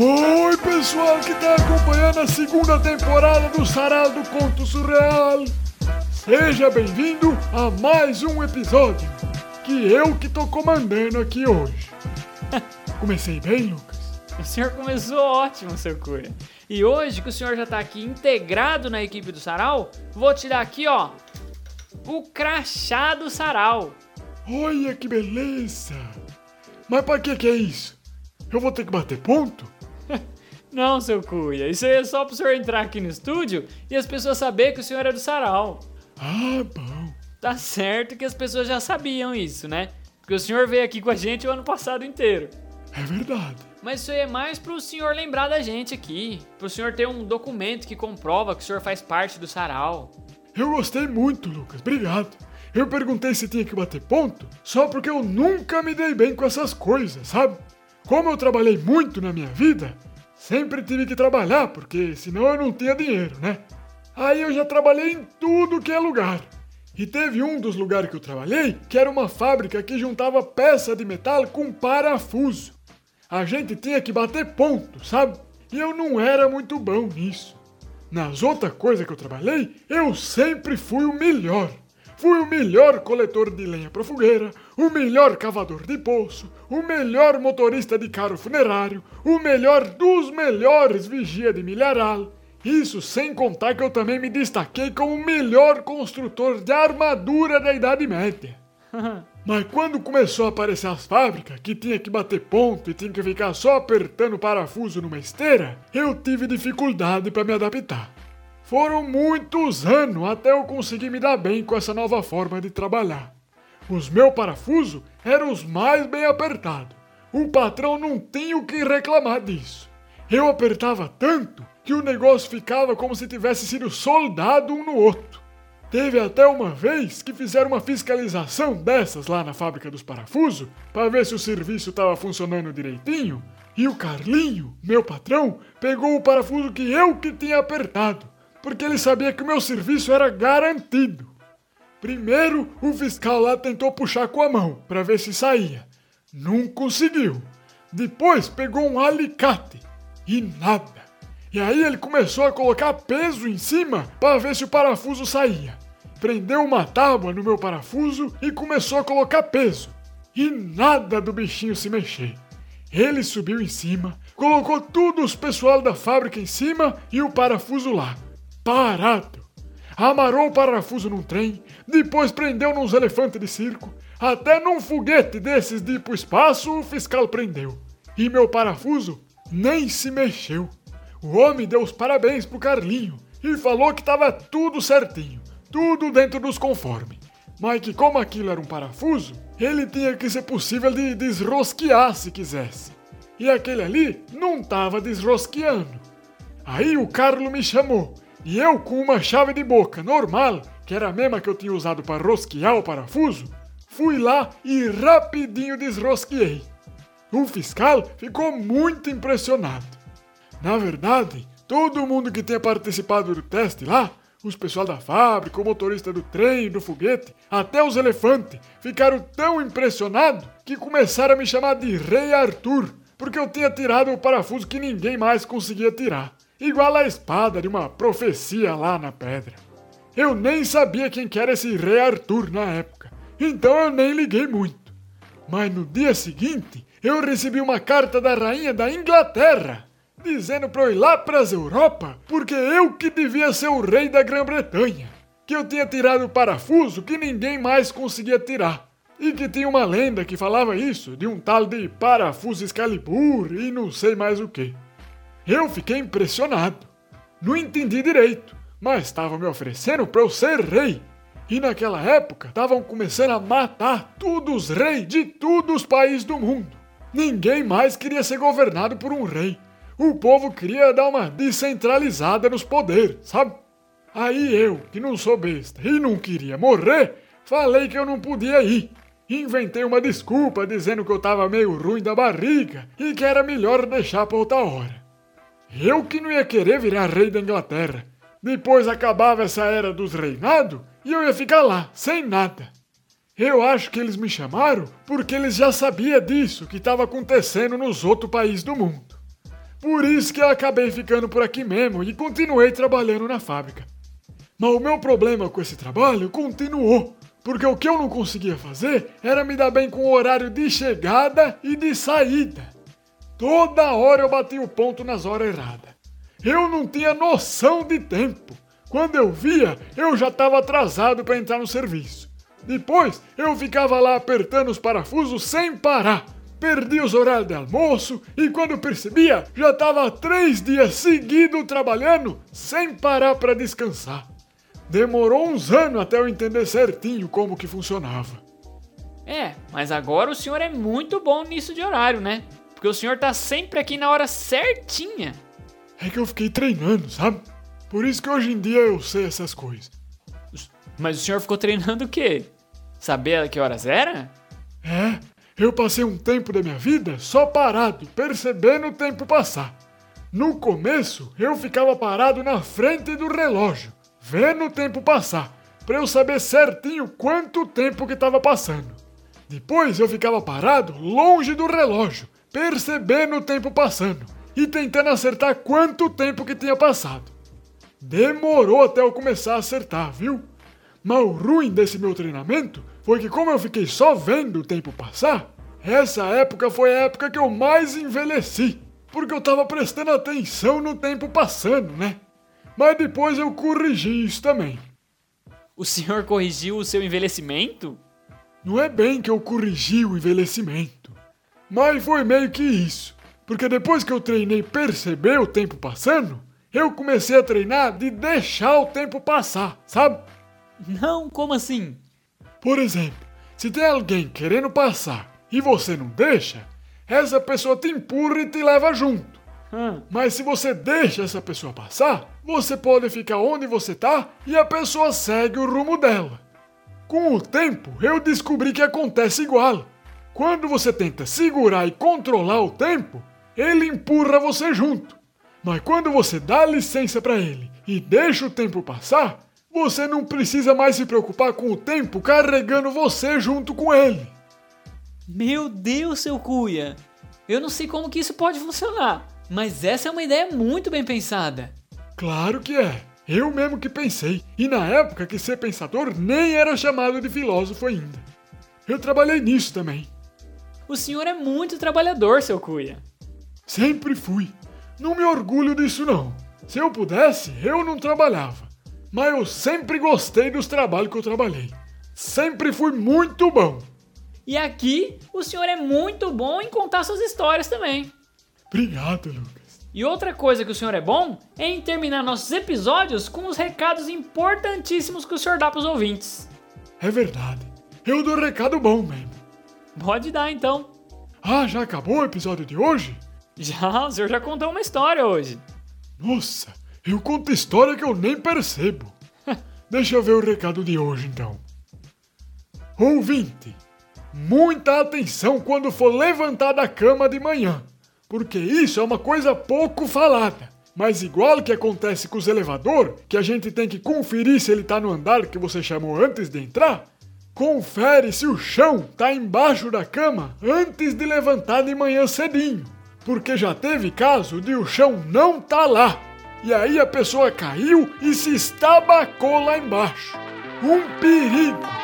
Oi, pessoal que está acompanhando a segunda temporada do Sarau do Conto Surreal. Seja bem-vindo a mais um episódio que eu que tô comandando aqui hoje. Comecei bem, Lucas? O senhor começou ótimo, seu Cunha. E hoje que o senhor já tá aqui integrado na equipe do Sarau, vou te dar aqui, ó, o crachá do Sarau. Olha que beleza! Mas pra que que é isso? Eu vou ter que bater ponto? Não, seu Cuia, isso aí é só pro senhor entrar aqui no estúdio e as pessoas saberem que o senhor é do Sarau. Ah, bom. Tá certo que as pessoas já sabiam isso, né? Porque o senhor veio aqui com a gente o ano passado inteiro. É verdade. Mas isso aí é mais pro senhor lembrar da gente aqui. Pro senhor ter um documento que comprova que o senhor faz parte do Sarau. Eu gostei muito, Lucas. Obrigado. Eu perguntei se tinha que bater ponto só porque eu nunca me dei bem com essas coisas, sabe? Como eu trabalhei muito na minha vida, sempre tive que trabalhar porque senão eu não tinha dinheiro, né? Aí eu já trabalhei em tudo que é lugar. E teve um dos lugares que eu trabalhei que era uma fábrica que juntava peça de metal com parafuso. A gente tinha que bater ponto, sabe? E eu não era muito bom nisso. Nas outras coisas que eu trabalhei, eu sempre fui o melhor. Fui o melhor coletor de lenha para fogueira, o melhor cavador de poço, o melhor motorista de carro funerário, o melhor dos melhores vigia de milharal. Isso sem contar que eu também me destaquei como o melhor construtor de armadura da Idade Média. Mas quando começou a aparecer as fábricas, que tinha que bater ponto e tinha que ficar só apertando parafuso numa esteira, eu tive dificuldade para me adaptar. Foram muitos anos até eu conseguir me dar bem com essa nova forma de trabalhar. Os meus parafusos eram os mais bem apertados. O patrão não tinha o que reclamar disso. Eu apertava tanto que o negócio ficava como se tivesse sido soldado um no outro. Teve até uma vez que fizeram uma fiscalização dessas lá na fábrica dos parafusos para ver se o serviço estava funcionando direitinho. E o Carlinho, meu patrão, pegou o parafuso que eu que tinha apertado porque ele sabia que o meu serviço era garantido. Primeiro, o fiscal lá tentou puxar com a mão para ver se saía. Não conseguiu. Depois pegou um alicate e nada. E aí ele começou a colocar peso em cima para ver se o parafuso saía. Prendeu uma tábua no meu parafuso e começou a colocar peso. E nada do bichinho se mexer. Ele subiu em cima, colocou tudo os pessoal da fábrica em cima e o parafuso lá parado. Amarrou o parafuso num trem, depois prendeu nos elefantes de circo, até num foguete desses de ir pro espaço o fiscal prendeu. E meu parafuso nem se mexeu. O homem deu os parabéns pro Carlinho e falou que tava tudo certinho, tudo dentro dos conformes. Mas que como aquilo era um parafuso, ele tinha que ser possível de desrosquear se quisesse. E aquele ali não tava desrosqueando. Aí o Carlos me chamou e eu, com uma chave de boca normal, que era a mesma que eu tinha usado para rosquear o parafuso, fui lá e rapidinho desrosqueei. O fiscal ficou muito impressionado. Na verdade, todo mundo que tinha participado do teste lá, os pessoal da fábrica, o motorista do trem, do foguete, até os elefantes, ficaram tão impressionados que começaram a me chamar de Rei Arthur, porque eu tinha tirado o parafuso que ninguém mais conseguia tirar igual a espada de uma profecia lá na pedra. Eu nem sabia quem que era esse rei Arthur na época, então eu nem liguei muito. Mas no dia seguinte, eu recebi uma carta da rainha da Inglaterra, dizendo para eu ir lá para as Europa, porque eu que devia ser o rei da Grã-Bretanha, que eu tinha tirado o parafuso que ninguém mais conseguia tirar. E que tinha uma lenda que falava isso, de um tal de parafuso Excalibur e não sei mais o que. Eu fiquei impressionado. Não entendi direito, mas estavam me oferecendo para eu ser rei. E naquela época estavam começando a matar todos os reis de todos os países do mundo. Ninguém mais queria ser governado por um rei. O povo queria dar uma descentralizada nos poderes, sabe? Aí eu, que não sou besta e não queria morrer, falei que eu não podia ir. Inventei uma desculpa dizendo que eu tava meio ruim da barriga e que era melhor deixar para outra hora. Eu que não ia querer virar rei da Inglaterra. Depois acabava essa era dos reinados e eu ia ficar lá, sem nada. Eu acho que eles me chamaram porque eles já sabiam disso que estava acontecendo nos outros países do mundo. Por isso que eu acabei ficando por aqui mesmo e continuei trabalhando na fábrica. Mas o meu problema com esse trabalho continuou, porque o que eu não conseguia fazer era me dar bem com o horário de chegada e de saída. Toda hora eu batia o ponto nas horas erradas. Eu não tinha noção de tempo. Quando eu via, eu já estava atrasado para entrar no serviço. Depois, eu ficava lá apertando os parafusos sem parar. Perdi os horários de almoço e quando percebia, já estava três dias seguidos trabalhando sem parar para descansar. Demorou uns anos até eu entender certinho como que funcionava. É, mas agora o senhor é muito bom nisso de horário, né? Porque o senhor tá sempre aqui na hora certinha. É que eu fiquei treinando, sabe? Por isso que hoje em dia eu sei essas coisas. Mas o senhor ficou treinando o quê? Saber a que horas era? É, eu passei um tempo da minha vida só parado, percebendo o tempo passar. No começo, eu ficava parado na frente do relógio, vendo o tempo passar, para eu saber certinho quanto tempo que estava passando. Depois eu ficava parado longe do relógio, percebendo o tempo passando e tentando acertar quanto tempo que tinha passado. Demorou até eu começar a acertar, viu? Mas o ruim desse meu treinamento foi que, como eu fiquei só vendo o tempo passar, essa época foi a época que eu mais envelheci, porque eu tava prestando atenção no tempo passando, né? Mas depois eu corrigi isso também. O senhor corrigiu o seu envelhecimento? Não é bem que eu corrigi o envelhecimento, mas foi meio que isso. Porque depois que eu treinei perceber o tempo passando, eu comecei a treinar de deixar o tempo passar, sabe? Não, como assim? Por exemplo, se tem alguém querendo passar e você não deixa, essa pessoa te empurra e te leva junto. Hum. Mas se você deixa essa pessoa passar, você pode ficar onde você tá e a pessoa segue o rumo dela. Com o tempo, eu descobri que acontece igual. Quando você tenta segurar e controlar o tempo, ele empurra você junto. Mas quando você dá licença para ele e deixa o tempo passar, você não precisa mais se preocupar com o tempo carregando você junto com ele. Meu Deus, seu cuia! Eu não sei como que isso pode funcionar, mas essa é uma ideia muito bem pensada. Claro que é. Eu mesmo que pensei. E na época que ser pensador nem era chamado de filósofo ainda. Eu trabalhei nisso também. O senhor é muito trabalhador, seu cuia. Sempre fui. Não me orgulho disso não. Se eu pudesse, eu não trabalhava. Mas eu sempre gostei dos trabalhos que eu trabalhei. Sempre fui muito bom. E aqui, o senhor é muito bom em contar suas histórias também. Obrigado, Lucas. E outra coisa que o senhor é bom é em terminar nossos episódios com os recados importantíssimos que o senhor dá para os ouvintes. É verdade. Eu dou recado bom mesmo. Pode dar então. Ah, já acabou o episódio de hoje? Já, o senhor já contou uma história hoje. Nossa, eu conto história que eu nem percebo. Deixa eu ver o recado de hoje então. Ouvinte, muita atenção quando for levantar da cama de manhã, porque isso é uma coisa pouco falada. Mas igual que acontece com os elevador, que a gente tem que conferir se ele tá no andar que você chamou antes de entrar, confere se o chão tá embaixo da cama antes de levantar de manhã cedinho, porque já teve caso de o chão não tá lá. E aí a pessoa caiu e se estabacou lá embaixo. Um perigo!